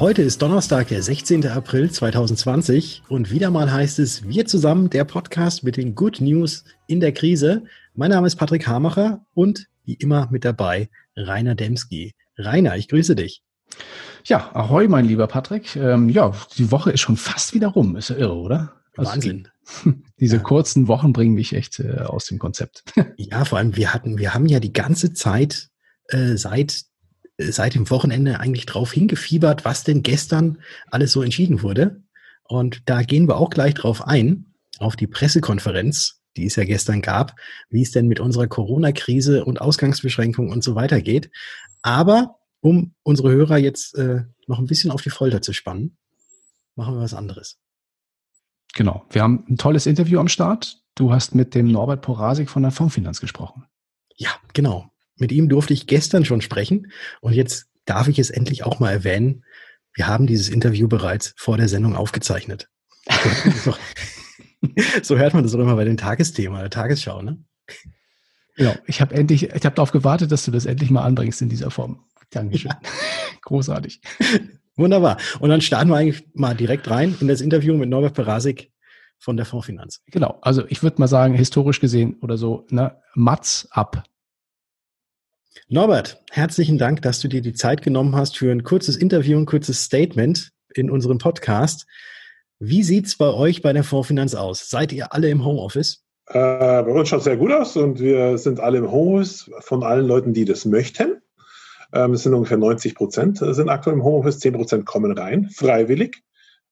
Heute ist Donnerstag, der 16. April 2020 und wieder mal heißt es Wir zusammen, der Podcast mit den Good News in der Krise. Mein Name ist Patrick Hamacher und wie immer mit dabei Rainer Demski. Rainer, ich grüße dich. Ja, ahoi, mein lieber Patrick. Ähm, ja, die Woche ist schon fast wieder rum. Ist ja irre, oder? Also Wahnsinn. diese ja. kurzen Wochen bringen mich echt äh, aus dem Konzept. ja, vor allem wir hatten, wir haben ja die ganze Zeit äh, seit seit dem Wochenende eigentlich drauf hingefiebert, was denn gestern alles so entschieden wurde. Und da gehen wir auch gleich drauf ein, auf die Pressekonferenz, die es ja gestern gab, wie es denn mit unserer Corona-Krise und Ausgangsbeschränkungen und so weiter geht. Aber um unsere Hörer jetzt äh, noch ein bisschen auf die Folter zu spannen, machen wir was anderes. Genau. Wir haben ein tolles Interview am Start. Du hast mit dem Norbert Porasik von der Fondsfinanz gesprochen. Ja, genau. Mit ihm durfte ich gestern schon sprechen und jetzt darf ich es endlich auch mal erwähnen. Wir haben dieses Interview bereits vor der Sendung aufgezeichnet. so hört man das auch immer bei den Tagesthemen, der Tagesschau, ne? Genau. Ich habe endlich, ich habe darauf gewartet, dass du das endlich mal anbringst in dieser Form. Dankeschön. Ja. Großartig. Wunderbar. Und dann starten wir eigentlich mal direkt rein in das Interview mit Norbert Perasik von der Fondsfinanz. Genau. Also ich würde mal sagen, historisch gesehen oder so, ne, Mats ab. Norbert, herzlichen Dank, dass du dir die Zeit genommen hast für ein kurzes Interview, ein kurzes Statement in unserem Podcast. Wie sieht's bei euch bei der Fondsfinanz aus? Seid ihr alle im Homeoffice? Äh, bei uns schaut es sehr gut aus und wir sind alle im Homeoffice von allen Leuten, die das möchten. Ähm, es sind ungefähr 90 Prozent äh, sind aktuell im Homeoffice, 10 Prozent kommen rein, freiwillig.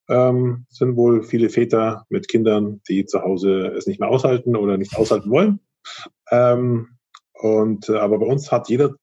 Ähm, sind wohl viele Väter mit Kindern, die zu Hause es nicht mehr aushalten oder nicht aushalten wollen. Ähm, und, äh, aber bei uns hat jeder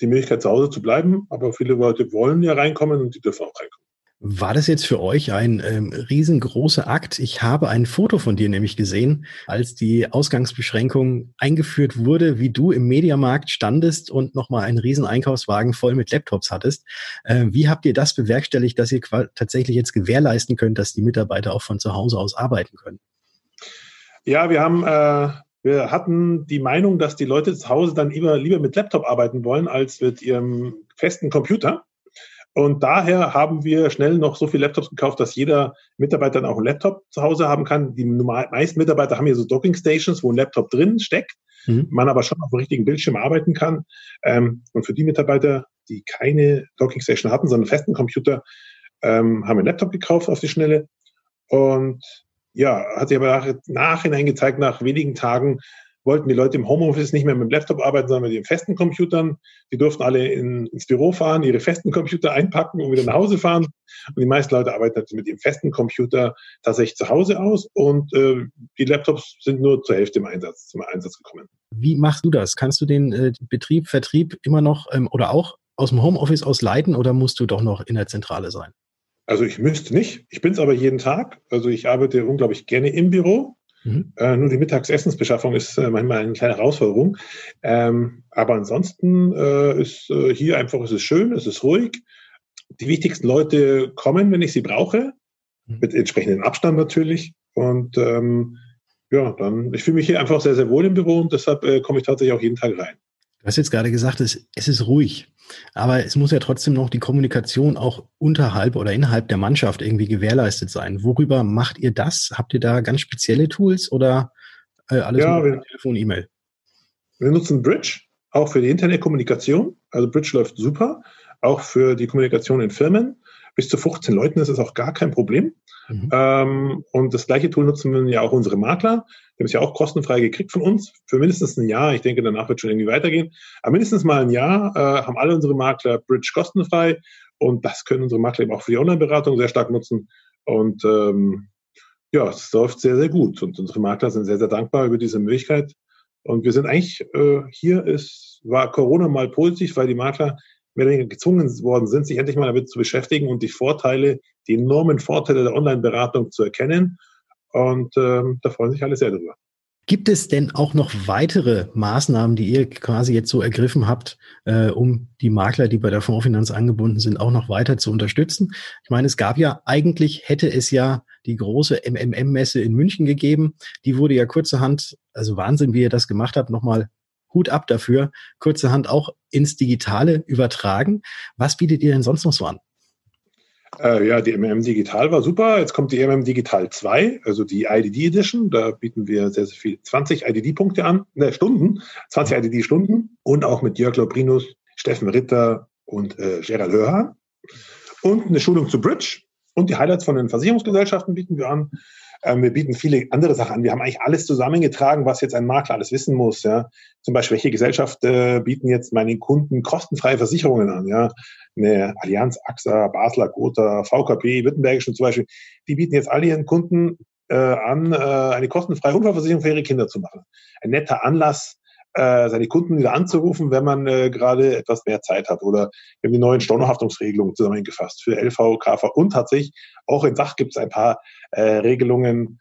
die Möglichkeit, zu Hause zu bleiben. Aber viele Leute wollen ja reinkommen und die dürfen auch reinkommen. War das jetzt für euch ein ähm, riesengroßer Akt? Ich habe ein Foto von dir nämlich gesehen, als die Ausgangsbeschränkung eingeführt wurde, wie du im Mediamarkt standest und nochmal einen riesen Einkaufswagen voll mit Laptops hattest. Äh, wie habt ihr das bewerkstelligt, dass ihr tatsächlich jetzt gewährleisten könnt, dass die Mitarbeiter auch von zu Hause aus arbeiten können? Ja, wir haben äh, wir hatten die Meinung, dass die Leute zu Hause dann immer lieber mit Laptop arbeiten wollen als mit ihrem festen Computer. Und daher haben wir schnell noch so viele Laptops gekauft, dass jeder Mitarbeiter dann auch einen Laptop zu Hause haben kann. Die meisten Mitarbeiter haben hier so Docking Stations, wo ein Laptop drin steckt, mhm. man aber schon auf dem richtigen Bildschirm arbeiten kann. Ähm, und für die Mitarbeiter, die keine Docking Station hatten, sondern einen festen Computer, ähm, haben einen Laptop gekauft auf die Schnelle. Und ja, hat sich aber nach, nachhinein gezeigt, nach wenigen Tagen wollten die Leute im Homeoffice nicht mehr mit dem Laptop arbeiten, sondern mit ihren festen Computern. Die durften alle in, ins Büro fahren, ihre festen Computer einpacken und wieder nach Hause fahren. Und die meisten Leute arbeiten halt mit ihrem festen Computer tatsächlich zu Hause aus und äh, die Laptops sind nur zur Hälfte im Einsatz, zum Einsatz gekommen. Wie machst du das? Kannst du den äh, Betrieb, Vertrieb immer noch ähm, oder auch aus dem Homeoffice aus leiten oder musst du doch noch in der Zentrale sein? Also ich müsste nicht. Ich bin es aber jeden Tag. Also ich arbeite unglaublich gerne im Büro. Mhm. Äh, nur die Mittagsessensbeschaffung ist äh, manchmal eine kleine Herausforderung. Ähm, aber ansonsten äh, ist äh, hier einfach, es ist schön, es ist ruhig. Die wichtigsten Leute kommen, wenn ich sie brauche, mhm. mit entsprechendem Abstand natürlich. Und ähm, ja, dann, ich fühle mich hier einfach sehr, sehr wohl im Büro und deshalb äh, komme ich tatsächlich auch jeden Tag rein. Du hast jetzt gerade gesagt, es, es ist ruhig. Aber es muss ja trotzdem noch die Kommunikation auch unterhalb oder innerhalb der Mannschaft irgendwie gewährleistet sein. Worüber macht ihr das? Habt ihr da ganz spezielle Tools oder äh, alles ja, nur Telefon, E-Mail? Wir nutzen Bridge, auch für die Internetkommunikation. Also Bridge läuft super, auch für die Kommunikation in Firmen. Bis zu 15 Leuten ist es auch gar kein Problem. Mhm. Ähm, und das gleiche Tool nutzen ja auch unsere Makler. Die haben es ja auch kostenfrei gekriegt von uns für mindestens ein Jahr. Ich denke, danach wird schon irgendwie weitergehen. Aber mindestens mal ein Jahr äh, haben alle unsere Makler Bridge kostenfrei. Und das können unsere Makler eben auch für die Online-Beratung sehr stark nutzen. Und ähm, ja, es läuft sehr, sehr gut. Und unsere Makler sind sehr, sehr dankbar über diese Möglichkeit. Und wir sind eigentlich, äh, hier ist, war Corona mal positiv, weil die Makler mehr oder weniger gezwungen worden sind, sich endlich mal damit zu beschäftigen und die Vorteile, die enormen Vorteile der Online-Beratung zu erkennen. Und ähm, da freuen sich alle sehr drüber. Gibt es denn auch noch weitere Maßnahmen, die ihr quasi jetzt so ergriffen habt, äh, um die Makler, die bei der Fondsfinanz angebunden sind, auch noch weiter zu unterstützen? Ich meine, es gab ja eigentlich, hätte es ja die große MMM-Messe in München gegeben. Die wurde ja kurzerhand, also Wahnsinn, wie ihr das gemacht habt, nochmal Hut ab dafür, kurzerhand auch ins Digitale übertragen. Was bietet ihr denn sonst noch so an? Äh, ja, die MM Digital war super. Jetzt kommt die MM Digital 2, also die IDD Edition. Da bieten wir sehr, sehr viel 20 IDD-Punkte an, ne, Stunden, 20 IDD-Stunden und auch mit Jörg Lobrinus, Steffen Ritter und äh, Gerald Hörhan. Und eine Schulung zu Bridge und die Highlights von den Versicherungsgesellschaften bieten wir an. Ähm, wir bieten viele andere Sachen an. Wir haben eigentlich alles zusammengetragen, was jetzt ein Makler alles wissen muss. Ja. Zum Beispiel, welche Gesellschaft äh, bieten jetzt meinen Kunden kostenfreie Versicherungen an? Ja. Eine Allianz, AXA, Basler, Gotha, VKP, Württembergischen zum Beispiel, die bieten jetzt all ihren Kunden äh, an, äh, eine kostenfreie Unfallversicherung für ihre Kinder zu machen. Ein netter Anlass, äh, seine Kunden wieder anzurufen, wenn man äh, gerade etwas mehr Zeit hat. Oder wir haben die neuen Stornohaftungsregelungen zusammengefasst für LV, KV und tatsächlich auch in Sach gibt es ein paar äh, Regelungen.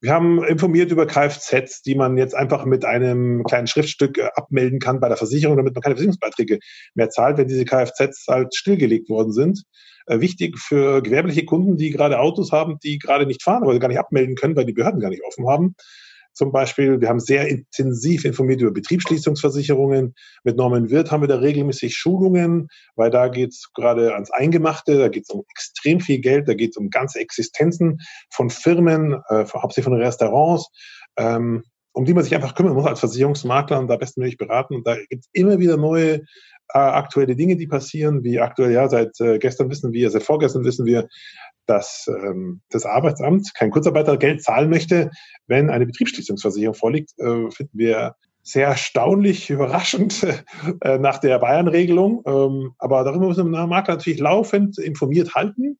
Wir haben informiert über Kfz, die man jetzt einfach mit einem kleinen Schriftstück äh, abmelden kann bei der Versicherung, damit man keine Versicherungsbeiträge mehr zahlt, wenn diese Kfz halt stillgelegt worden sind. Äh, wichtig für gewerbliche Kunden, die gerade Autos haben, die gerade nicht fahren, aber gar nicht abmelden können, weil die Behörden gar nicht offen haben zum Beispiel. Wir haben sehr intensiv informiert über Betriebsschließungsversicherungen. Mit Norman Wirth haben wir da regelmäßig Schulungen, weil da geht es gerade ans Eingemachte, da geht es um extrem viel Geld, da geht es um ganze Existenzen von Firmen, äh, hauptsächlich von Restaurants. Ähm, um die man sich einfach kümmern muss als Versicherungsmakler und da bestmöglich beraten. Und da gibt es immer wieder neue äh, aktuelle Dinge, die passieren, wie aktuell, ja, seit äh, gestern wissen wir, seit vorgestern wissen wir, dass ähm, das Arbeitsamt kein Kurzarbeitergeld zahlen möchte, wenn eine Betriebsschließungsversicherung vorliegt, äh, finden wir sehr erstaunlich, überraschend äh, nach der Bayern-Regelung. Ähm, aber darüber müssen wir Makler natürlich laufend informiert halten.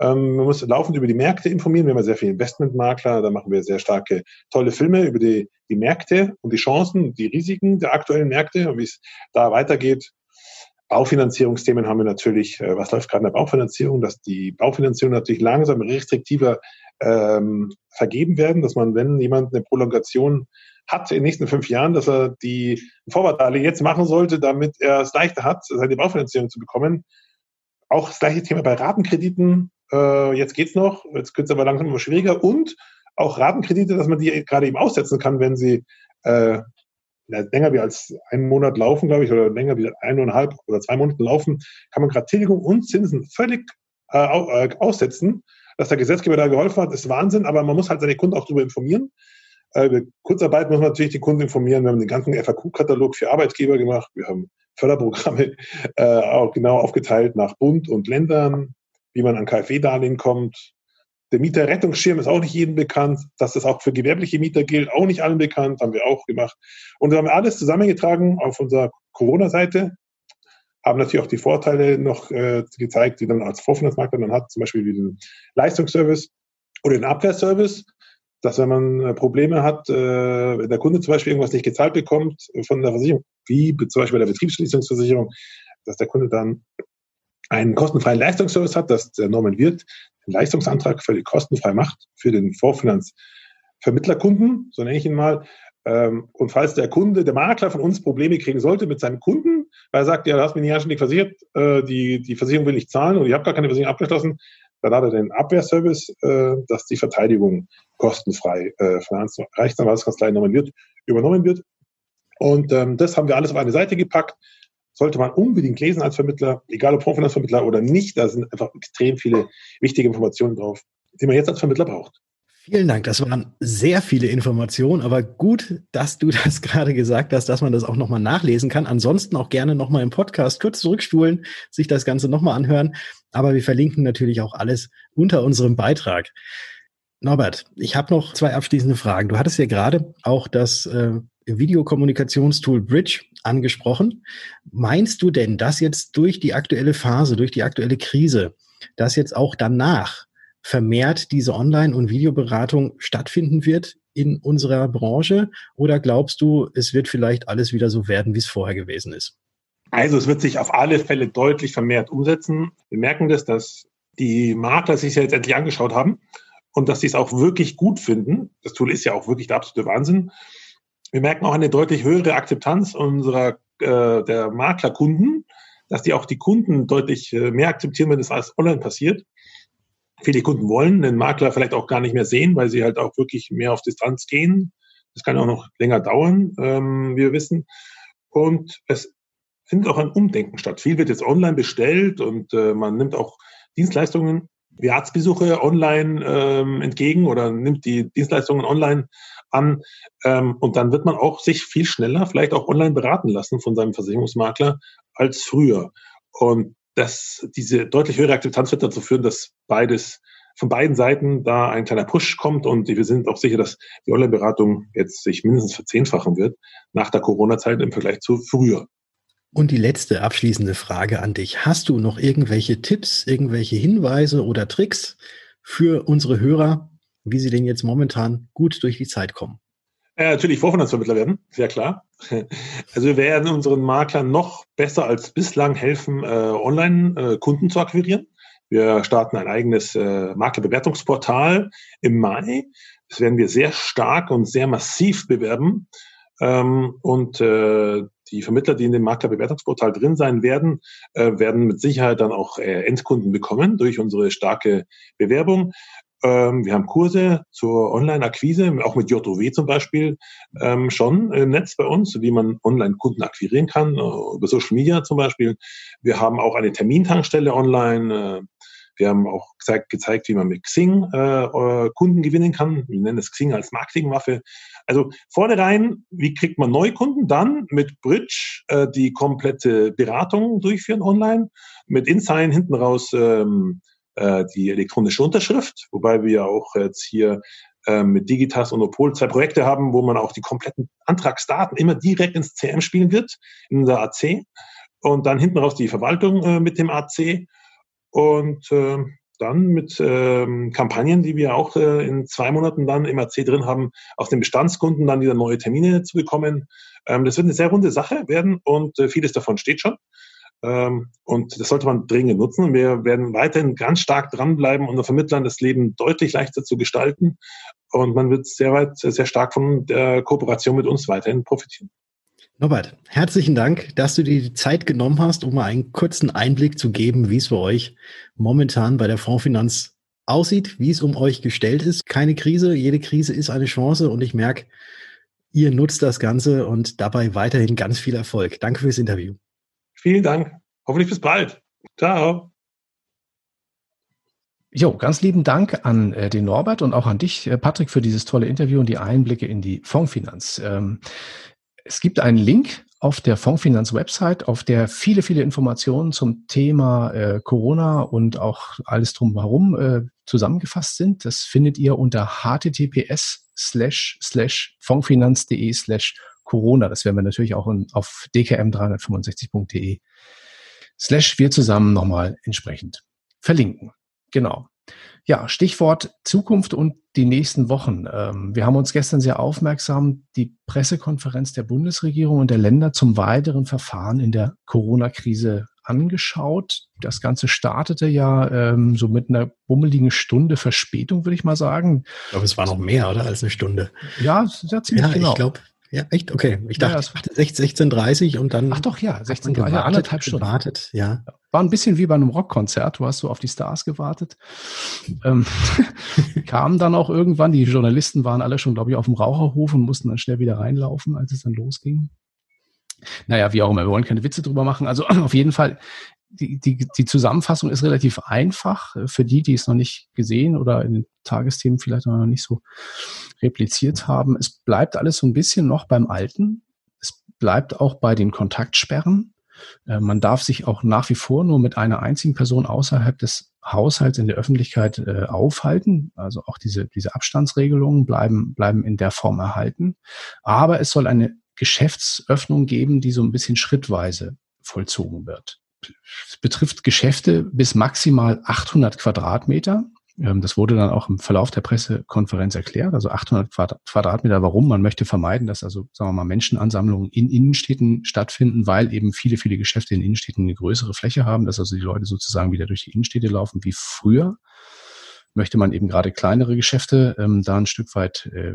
Ähm, man muss laufend über die Märkte informieren. Wir haben ja sehr viele Investmentmakler, da machen wir sehr starke, tolle Filme über die, die Märkte und die Chancen, die Risiken der aktuellen Märkte und wie es da weitergeht. Baufinanzierungsthemen haben wir natürlich, äh, was läuft gerade in der Baufinanzierung, dass die Baufinanzierung natürlich langsam restriktiver ähm, vergeben werden, dass man, wenn jemand eine Prolongation hat in den nächsten fünf Jahren, dass er die Vorwartdarlehen jetzt machen sollte, damit er es leichter hat, seine Baufinanzierung zu bekommen. Auch das gleiche Thema bei Ratenkrediten. Äh, jetzt geht's noch, jetzt wird es aber langsam immer schwieriger. Und auch Ratenkredite, dass man die gerade eben aussetzen kann, wenn sie äh, länger wie als einen Monat laufen, glaube ich, oder länger wie eineinhalb oder zwei Monate laufen, kann man gerade Tilgung und Zinsen völlig äh, äh, aussetzen. Dass der Gesetzgeber da geholfen hat, ist Wahnsinn, aber man muss halt seine Kunden auch darüber informieren. Äh, Kurzarbeit muss man natürlich die Kunden informieren. Wir haben den ganzen FAQ-Katalog für Arbeitgeber gemacht. Wir haben Förderprogramme äh, auch genau aufgeteilt nach Bund und Ländern, wie man an KfW-Darlehen kommt, der Mieterrettungsschirm ist auch nicht jedem bekannt. Dass das auch für gewerbliche Mieter gilt, auch nicht allen bekannt, haben wir auch gemacht. Und wir haben alles zusammengetragen auf unserer Corona-Seite, haben natürlich auch die Vorteile noch äh, gezeigt, die man als Vorfinanzmakler dann hat, zum Beispiel wie den Leistungsservice oder den Abwehrservice, dass wenn man äh, Probleme hat, äh, wenn der Kunde zum Beispiel irgendwas nicht gezahlt bekommt von der Versicherung, wie zum Beispiel bei der Betriebsschließungsversicherung, dass der Kunde dann einen kostenfreien Leistungsservice hat, dass der Norman Wirt den Leistungsantrag völlig kostenfrei macht für den Vorfinanzvermittlerkunden, so nenne ich ihn mal. Ähm, und falls der Kunde, der Makler von uns Probleme kriegen sollte mit seinem Kunden, weil er sagt, ja, du hast mich nicht anständig versichert, äh, die, die Versicherung will nicht zahlen und ich habe gar keine Versicherung abgeschlossen, dann hat er den Abwehrservice, äh, dass die Verteidigung kostenfrei äh, von der Rechtsanwaltskanzlei übernommen wird. Und ähm, das haben wir alles auf eine Seite gepackt sollte man unbedingt lesen als Vermittler, egal ob Fondsfinanzvermittler oder nicht. Da sind einfach extrem viele wichtige Informationen drauf, die man jetzt als Vermittler braucht. Vielen Dank. Das waren sehr viele Informationen, aber gut, dass du das gerade gesagt hast, dass man das auch nochmal nachlesen kann. Ansonsten auch gerne nochmal im Podcast kurz zurückspulen, sich das Ganze nochmal anhören. Aber wir verlinken natürlich auch alles unter unserem Beitrag. Norbert, ich habe noch zwei abschließende Fragen. Du hattest ja gerade auch das äh, Videokommunikationstool Bridge angesprochen. Meinst du denn, dass jetzt durch die aktuelle Phase, durch die aktuelle Krise, dass jetzt auch danach vermehrt diese Online- und Videoberatung stattfinden wird in unserer Branche? Oder glaubst du, es wird vielleicht alles wieder so werden, wie es vorher gewesen ist? Also es wird sich auf alle Fälle deutlich vermehrt umsetzen. Wir merken das, dass die Makler sich jetzt endlich angeschaut haben und dass sie es auch wirklich gut finden. Das Tool ist ja auch wirklich der absolute Wahnsinn. Wir merken auch eine deutlich höhere Akzeptanz unserer äh, der Maklerkunden, dass die auch die Kunden deutlich äh, mehr akzeptieren, wenn es alles online passiert. Viele Kunden wollen den Makler vielleicht auch gar nicht mehr sehen, weil sie halt auch wirklich mehr auf Distanz gehen. Das kann auch noch länger dauern, ähm, wie wir wissen. Und es findet auch ein Umdenken statt. Viel wird jetzt online bestellt und äh, man nimmt auch Dienstleistungen wie Arztbesuche online ähm, entgegen oder nimmt die Dienstleistungen online an. Ähm, und dann wird man auch sich viel schneller vielleicht auch online beraten lassen von seinem Versicherungsmakler als früher. Und das, diese deutlich höhere Akzeptanz wird dazu führen, dass beides von beiden Seiten da ein kleiner Push kommt und wir sind auch sicher, dass die Online-Beratung jetzt sich mindestens verzehnfachen wird nach der Corona-Zeit im Vergleich zu früher. Und die letzte abschließende Frage an dich. Hast du noch irgendwelche Tipps, irgendwelche Hinweise oder Tricks für unsere Hörer, wie sie denn jetzt momentan gut durch die Zeit kommen? Ja, natürlich Vorfinanzvermittler werden, sehr klar. Also wir werden unseren Maklern noch besser als bislang helfen, äh, online äh, zu akquirieren. Wir starten ein eigenes äh, Maklerbewertungsportal im Mai. Das werden wir sehr stark und sehr massiv bewerben. Ähm, und äh, die Vermittler, die in dem Maklerbewertungsportal drin sein werden, äh, werden mit Sicherheit dann auch äh, Endkunden bekommen durch unsere starke Bewerbung. Ähm, wir haben Kurse zur Online-Akquise, auch mit JOW zum Beispiel, ähm, schon im Netz bei uns, wie man Online-Kunden akquirieren kann, äh, über Social Media zum Beispiel. Wir haben auch eine Termintankstelle online. Äh, wir haben auch gezeigt, gezeigt wie man mit Xing äh, äh, Kunden gewinnen kann. Wir nennen es Xing als Marketingwaffe. Also vornherein, wie kriegt man Neukunden? Dann mit Bridge äh, die komplette Beratung durchführen online. Mit InSign hinten raus ähm, äh, die elektronische Unterschrift, wobei wir auch jetzt hier äh, mit Digitas und Opol zwei Projekte haben, wo man auch die kompletten Antragsdaten immer direkt ins CM spielen wird, in der AC. Und dann hinten raus die Verwaltung äh, mit dem AC und äh, dann mit ähm, Kampagnen, die wir auch äh, in zwei Monaten dann im AC drin haben, aus den Bestandskunden dann wieder neue Termine zu bekommen. Ähm, das wird eine sehr runde Sache werden und äh, vieles davon steht schon. Ähm, und das sollte man dringend nutzen. Wir werden weiterhin ganz stark dranbleiben, unseren Vermittlern das Leben deutlich leichter zu gestalten. Und man wird sehr weit, sehr stark von der Kooperation mit uns weiterhin profitieren. Norbert, herzlichen Dank, dass du dir die Zeit genommen hast, um mal einen kurzen Einblick zu geben, wie es für euch momentan bei der Fondsfinanz aussieht, wie es um euch gestellt ist. Keine Krise, jede Krise ist eine Chance und ich merke, ihr nutzt das Ganze und dabei weiterhin ganz viel Erfolg. Danke fürs Interview. Vielen Dank. Hoffentlich bis bald. Ciao. Jo, ganz lieben Dank an äh, den Norbert und auch an dich, äh, Patrick, für dieses tolle Interview und die Einblicke in die Fondsfinanz. Ähm, es gibt einen Link auf der Fondsfinanz-Website, auf der viele, viele Informationen zum Thema äh, Corona und auch alles drumherum äh, zusammengefasst sind. Das findet ihr unter https slash slash fondsfinanz.de slash Corona. Das werden wir natürlich auch in, auf dkm365.de slash wir zusammen nochmal entsprechend verlinken. Genau. Ja, Stichwort Zukunft und die nächsten Wochen. Ähm, wir haben uns gestern sehr aufmerksam die Pressekonferenz der Bundesregierung und der Länder zum weiteren Verfahren in der Corona-Krise angeschaut. Das Ganze startete ja ähm, so mit einer bummeligen Stunde Verspätung, würde ich mal sagen. Ich glaube, es war noch mehr, oder? Als eine Stunde. Ja, sehr ziemlich ja, genau. Ich glaube, ja, echt? Okay. Ich dachte, ja, 16.30 und dann. Ach doch, ja, 16.30 anderthalb Stunden. Gewartet, ja. War ein bisschen wie bei einem Rockkonzert. Du hast so auf die Stars gewartet. ähm, kamen dann auch irgendwann, die Journalisten waren alle schon, glaube ich, auf dem Raucherhof und mussten dann schnell wieder reinlaufen, als es dann losging. Naja, wie auch immer, wir wollen keine Witze drüber machen. Also auf jeden Fall die, die, die Zusammenfassung ist relativ einfach äh, für die, die es noch nicht gesehen oder in Tagesthemen vielleicht noch nicht so repliziert haben. Es bleibt alles so ein bisschen noch beim Alten. Es bleibt auch bei den Kontaktsperren. Äh, man darf sich auch nach wie vor nur mit einer einzigen Person außerhalb des Haushalts in der Öffentlichkeit äh, aufhalten. Also auch diese, diese Abstandsregelungen bleiben, bleiben in der Form erhalten. Aber es soll eine Geschäftsöffnung geben, die so ein bisschen schrittweise vollzogen wird betrifft Geschäfte bis maximal 800 Quadratmeter. Ähm, das wurde dann auch im Verlauf der Pressekonferenz erklärt. Also 800 Quadratmeter. Warum? Man möchte vermeiden, dass also, sagen wir mal, Menschenansammlungen in Innenstädten stattfinden, weil eben viele, viele Geschäfte in Innenstädten eine größere Fläche haben, dass also die Leute sozusagen wieder durch die Innenstädte laufen wie früher möchte man eben gerade kleinere Geschäfte ähm, da ein Stück weit, äh,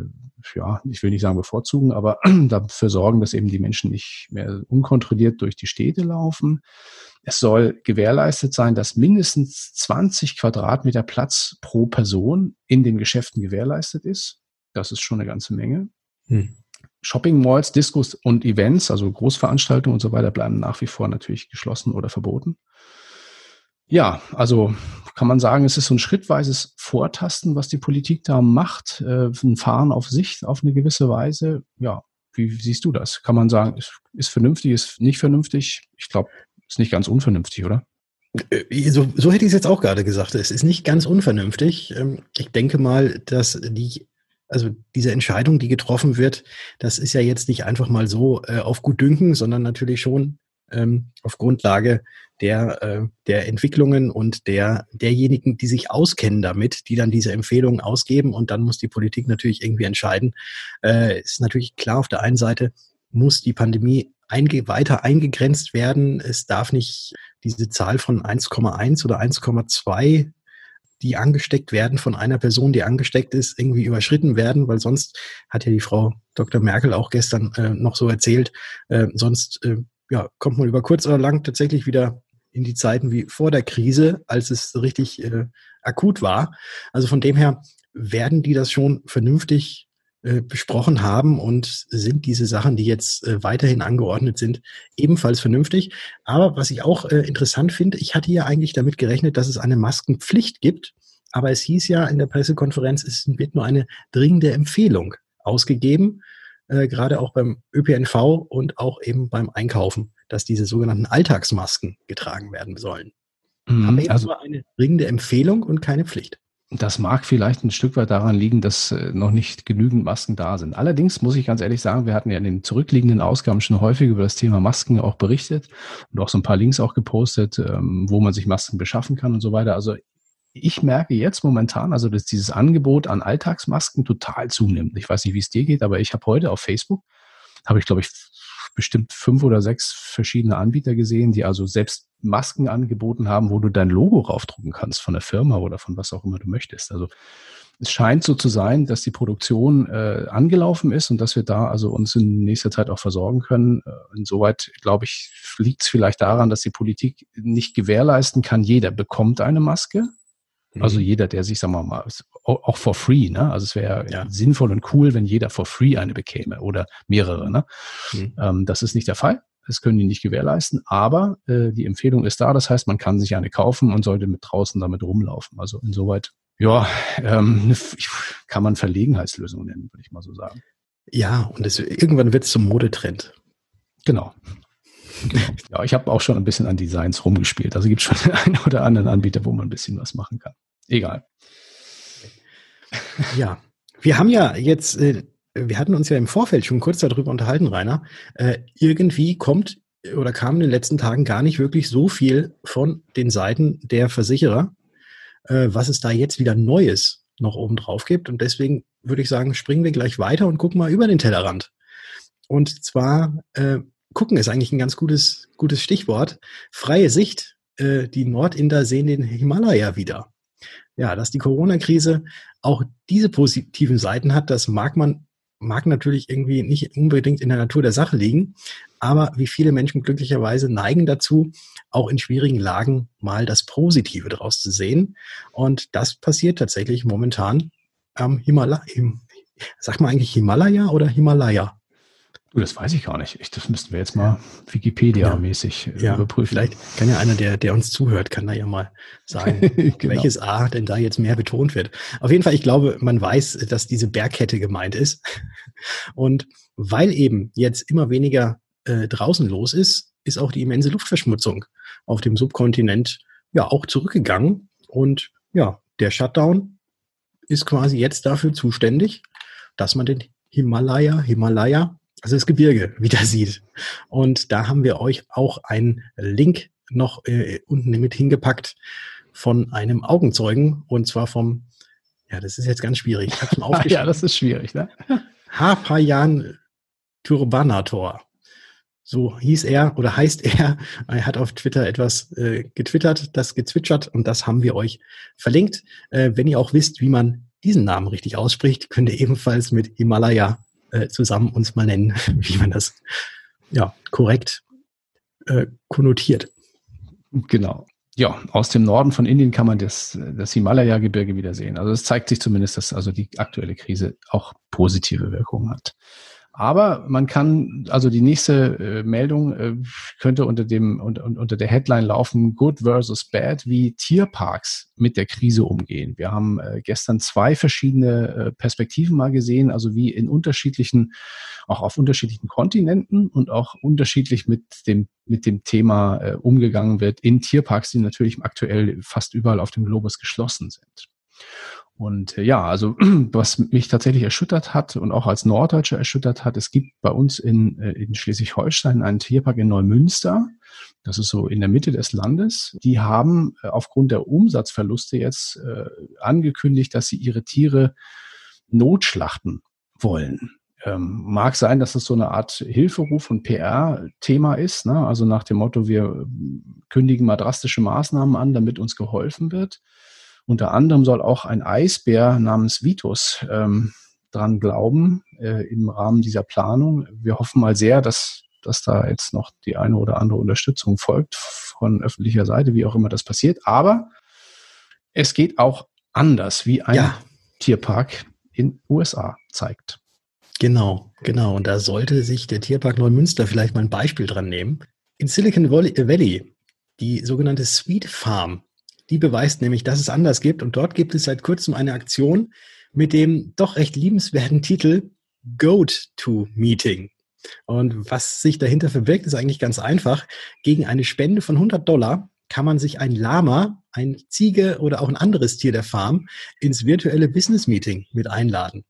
ja, ich will nicht sagen bevorzugen, aber dafür sorgen, dass eben die Menschen nicht mehr unkontrolliert durch die Städte laufen. Es soll gewährleistet sein, dass mindestens 20 Quadratmeter Platz pro Person in den Geschäften gewährleistet ist. Das ist schon eine ganze Menge. Hm. Shopping Malls, Discos und Events, also Großveranstaltungen und so weiter, bleiben nach wie vor natürlich geschlossen oder verboten. Ja, also kann man sagen, es ist so ein schrittweises Vortasten, was die Politik da macht, äh, ein Fahren auf Sicht auf eine gewisse Weise. Ja, wie siehst du das? Kann man sagen, ist, ist vernünftig, ist nicht vernünftig? Ich glaube, ist nicht ganz unvernünftig, oder? Äh, so, so hätte ich es jetzt auch gerade gesagt. Es ist nicht ganz unvernünftig. Ähm, ich denke mal, dass die, also diese Entscheidung, die getroffen wird, das ist ja jetzt nicht einfach mal so äh, auf gut dünken, sondern natürlich schon ähm, auf Grundlage der, äh, der Entwicklungen und der, derjenigen, die sich auskennen damit, die dann diese Empfehlungen ausgeben und dann muss die Politik natürlich irgendwie entscheiden. Äh, ist natürlich klar, auf der einen Seite muss die Pandemie einge weiter eingegrenzt werden. Es darf nicht diese Zahl von 1,1 oder 1,2 die angesteckt werden von einer Person, die angesteckt ist, irgendwie überschritten werden, weil sonst hat ja die Frau Dr. Merkel auch gestern äh, noch so erzählt, äh, sonst äh, ja, kommt man über kurz oder lang tatsächlich wieder in die Zeiten wie vor der Krise, als es richtig äh, akut war. Also von dem her werden die das schon vernünftig äh, besprochen haben und sind diese Sachen, die jetzt äh, weiterhin angeordnet sind, ebenfalls vernünftig. Aber was ich auch äh, interessant finde, ich hatte ja eigentlich damit gerechnet, dass es eine Maskenpflicht gibt. Aber es hieß ja in der Pressekonferenz, es wird nur eine dringende Empfehlung ausgegeben äh, gerade auch beim ÖPNV und auch eben beim Einkaufen, dass diese sogenannten Alltagsmasken getragen werden sollen. Mhm, Aber eben also nur eine dringende Empfehlung und keine Pflicht. Das mag vielleicht ein Stück weit daran liegen, dass äh, noch nicht genügend Masken da sind. Allerdings muss ich ganz ehrlich sagen, wir hatten ja in den zurückliegenden Ausgaben schon häufig über das Thema Masken auch berichtet und auch so ein paar Links auch gepostet, ähm, wo man sich Masken beschaffen kann und so weiter. Also ich merke jetzt momentan, also dass dieses Angebot an Alltagsmasken total zunimmt. Ich weiß nicht, wie es dir geht, aber ich habe heute auf Facebook, habe ich glaube ich bestimmt fünf oder sechs verschiedene Anbieter gesehen, die also selbst Masken angeboten haben, wo du dein Logo raufdrucken kannst von der Firma oder von was auch immer du möchtest. Also es scheint so zu sein, dass die Produktion äh, angelaufen ist und dass wir da also uns in nächster Zeit auch versorgen können. Äh, insoweit, glaube ich, liegt es vielleicht daran, dass die Politik nicht gewährleisten kann, jeder bekommt eine Maske. Also mhm. jeder, der sich, sagen wir mal, auch for free, ne? Also es wäre ja. sinnvoll und cool, wenn jeder for free eine bekäme oder mehrere, ne? Mhm. Ähm, das ist nicht der Fall. Das können die nicht gewährleisten, aber äh, die Empfehlung ist da. Das heißt, man kann sich eine kaufen und sollte mit draußen damit rumlaufen. Also insoweit, ja, ähm, kann man Verlegenheitslösung nennen, würde ich mal so sagen. Ja, und es, irgendwann wird es zum Modetrend. Genau. Genau. Ja, ich habe auch schon ein bisschen an Designs rumgespielt. Also gibt es schon einen oder anderen Anbieter, wo man ein bisschen was machen kann. Egal. Ja, wir haben ja jetzt, äh, wir hatten uns ja im Vorfeld schon kurz darüber unterhalten, Rainer. Äh, irgendwie kommt oder kam in den letzten Tagen gar nicht wirklich so viel von den Seiten der Versicherer, äh, was es da jetzt wieder Neues noch oben drauf gibt. Und deswegen würde ich sagen, springen wir gleich weiter und gucken mal über den Tellerrand. Und zwar äh, gucken ist eigentlich ein ganz gutes, gutes Stichwort. Freie Sicht. Äh, die Nordinder sehen den Himalaya wieder. Ja, dass die Corona-Krise auch diese positiven Seiten hat, das mag man, mag natürlich irgendwie nicht unbedingt in der Natur der Sache liegen. Aber wie viele Menschen glücklicherweise neigen dazu, auch in schwierigen Lagen mal das Positive daraus zu sehen. Und das passiert tatsächlich momentan am Himalaya. Sag mal eigentlich Himalaya oder Himalaya? Das weiß ich gar nicht. Ich, das müssten wir jetzt mal Wikipedia-mäßig ja. Äh, überprüfen. Vielleicht kann ja einer, der, der uns zuhört, kann da ja mal sagen, genau. welches A denn da jetzt mehr betont wird. Auf jeden Fall, ich glaube, man weiß, dass diese Bergkette gemeint ist. Und weil eben jetzt immer weniger äh, draußen los ist, ist auch die immense Luftverschmutzung auf dem Subkontinent ja auch zurückgegangen. Und ja, der Shutdown ist quasi jetzt dafür zuständig, dass man den Himalaya, Himalaya also das Gebirge wieder sieht. Und da haben wir euch auch einen Link noch äh, unten mit hingepackt von einem Augenzeugen und zwar vom, ja, das ist jetzt ganz schwierig. Ich hab's mal aufgeschrieben. ja, das ist schwierig, ne? Hapayan Turbanator. So hieß er oder heißt er. Er hat auf Twitter etwas äh, getwittert, das gezwitschert und das haben wir euch verlinkt. Äh, wenn ihr auch wisst, wie man diesen Namen richtig ausspricht, könnt ihr ebenfalls mit Himalaya äh, zusammen uns mal nennen, wie man das ja korrekt äh, konnotiert. Genau. Ja, aus dem Norden von Indien kann man das, das Himalaya-Gebirge wieder sehen. Also es zeigt sich zumindest, dass also die aktuelle Krise auch positive Wirkungen hat. Aber man kann, also die nächste äh, Meldung äh, könnte unter dem unter, unter der Headline laufen: Good versus Bad, wie Tierparks mit der Krise umgehen. Wir haben äh, gestern zwei verschiedene äh, Perspektiven mal gesehen, also wie in unterschiedlichen, auch auf unterschiedlichen Kontinenten und auch unterschiedlich mit dem mit dem Thema äh, umgegangen wird in Tierparks, die natürlich aktuell fast überall auf dem Globus geschlossen sind. Und äh, ja, also was mich tatsächlich erschüttert hat und auch als Norddeutscher erschüttert hat, es gibt bei uns in, äh, in Schleswig-Holstein einen Tierpark in Neumünster. Das ist so in der Mitte des Landes. Die haben äh, aufgrund der Umsatzverluste jetzt äh, angekündigt, dass sie ihre Tiere notschlachten wollen. Ähm, mag sein, dass es so eine Art Hilferuf und PR-Thema ist. Ne? Also nach dem Motto, wir kündigen mal drastische Maßnahmen an, damit uns geholfen wird. Unter anderem soll auch ein Eisbär namens Vitus ähm, dran glauben äh, im Rahmen dieser Planung. Wir hoffen mal sehr, dass, dass da jetzt noch die eine oder andere Unterstützung folgt von öffentlicher Seite, wie auch immer das passiert. Aber es geht auch anders, wie ein ja. Tierpark in USA zeigt. Genau, genau. Und da sollte sich der Tierpark Neumünster vielleicht mal ein Beispiel dran nehmen. In Silicon Valley, die sogenannte Sweet Farm, die beweist nämlich, dass es anders gibt. Und dort gibt es seit kurzem eine Aktion mit dem doch recht liebenswerten Titel Goat to Meeting. Und was sich dahinter verbirgt, ist eigentlich ganz einfach. Gegen eine Spende von 100 Dollar kann man sich ein Lama, ein Ziege oder auch ein anderes Tier der Farm ins virtuelle Business Meeting mit einladen.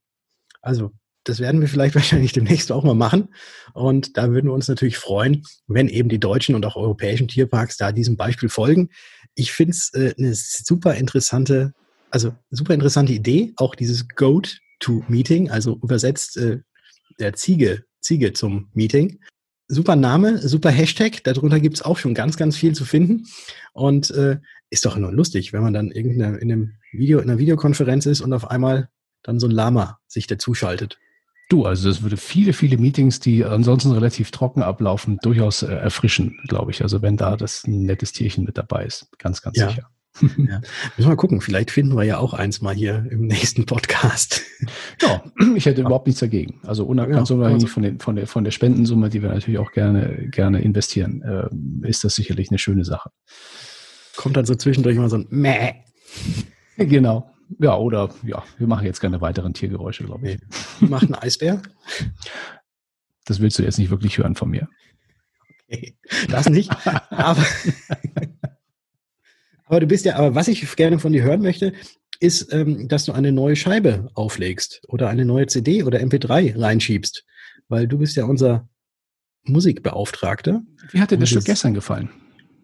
Also das werden wir vielleicht wahrscheinlich demnächst auch mal machen. Und da würden wir uns natürlich freuen, wenn eben die deutschen und auch europäischen Tierparks da diesem Beispiel folgen. Ich finde es äh, eine super interessante, also super interessante Idee, auch dieses Goat-to-Meeting, also übersetzt äh, der Ziege, Ziege zum Meeting. Super Name, super Hashtag, darunter gibt es auch schon ganz, ganz viel zu finden. Und äh, ist doch nur lustig, wenn man dann irgendeine in einem Video, in einer Videokonferenz ist und auf einmal dann so ein Lama sich dazuschaltet. Du, also das würde viele, viele Meetings, die ansonsten relativ trocken ablaufen, durchaus äh, erfrischen, glaube ich. Also wenn da das ein nettes Tierchen mit dabei ist, ganz, ganz ja. sicher. ja. Müssen wir mal gucken, vielleicht finden wir ja auch eins mal hier im nächsten Podcast. Ja, ich hätte überhaupt nichts dagegen. Also ganz ja, unabhängig also von, den, von, der, von der Spendensumme, die wir natürlich auch gerne, gerne investieren, äh, ist das sicherlich eine schöne Sache. Kommt dann so zwischendurch mal so ein Mäh. Genau. Ja, oder ja, wir machen jetzt keine weiteren Tiergeräusche, glaube ich. Nee. Macht ein Eisbär? Das willst du jetzt nicht wirklich hören von mir. Okay, das nicht. aber, aber du bist ja, aber was ich gerne von dir hören möchte, ist, ähm, dass du eine neue Scheibe auflegst oder eine neue CD oder MP3 reinschiebst. Weil du bist ja unser Musikbeauftragter. Wie hat dir das Stück gestern gefallen?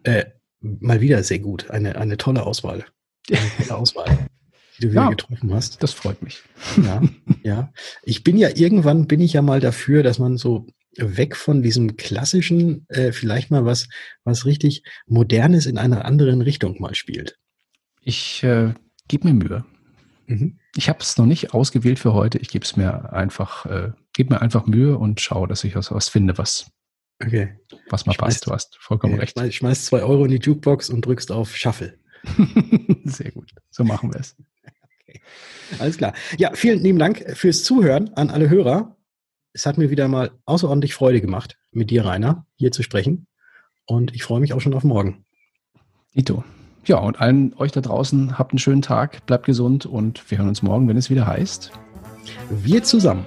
Äh, mal wieder sehr gut. Eine, eine tolle Auswahl. Eine tolle Auswahl die du wieder ja, getroffen hast. Das freut mich. Ja, ja. Ich bin ja irgendwann bin ich ja mal dafür, dass man so weg von diesem klassischen, äh, vielleicht mal was, was richtig Modernes in einer anderen Richtung mal spielt. Ich äh, gebe mir Mühe. Mhm. Ich habe es noch nicht ausgewählt für heute. Ich gebe es mir einfach, äh, gebe mir einfach Mühe und schaue, dass ich was, was finde, was, okay. was mal passt. Du hast vollkommen okay, recht. Schmeiß, schmeiß zwei Euro in die Jukebox und drückst auf Shuffle. Sehr gut. So machen wir es. Okay. Alles klar. Ja, vielen lieben Dank fürs Zuhören an alle Hörer. Es hat mir wieder mal außerordentlich Freude gemacht, mit dir, Rainer, hier zu sprechen. Und ich freue mich auch schon auf morgen. Ito. Ja, und allen euch da draußen habt einen schönen Tag, bleibt gesund und wir hören uns morgen, wenn es wieder heißt. Wir zusammen.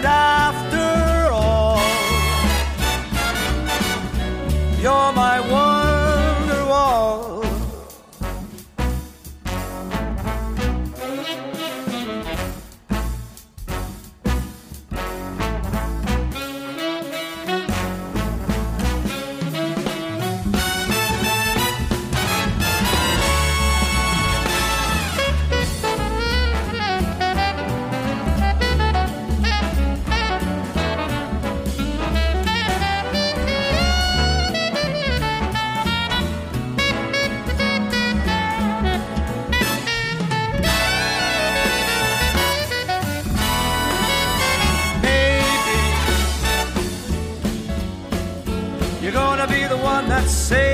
나. say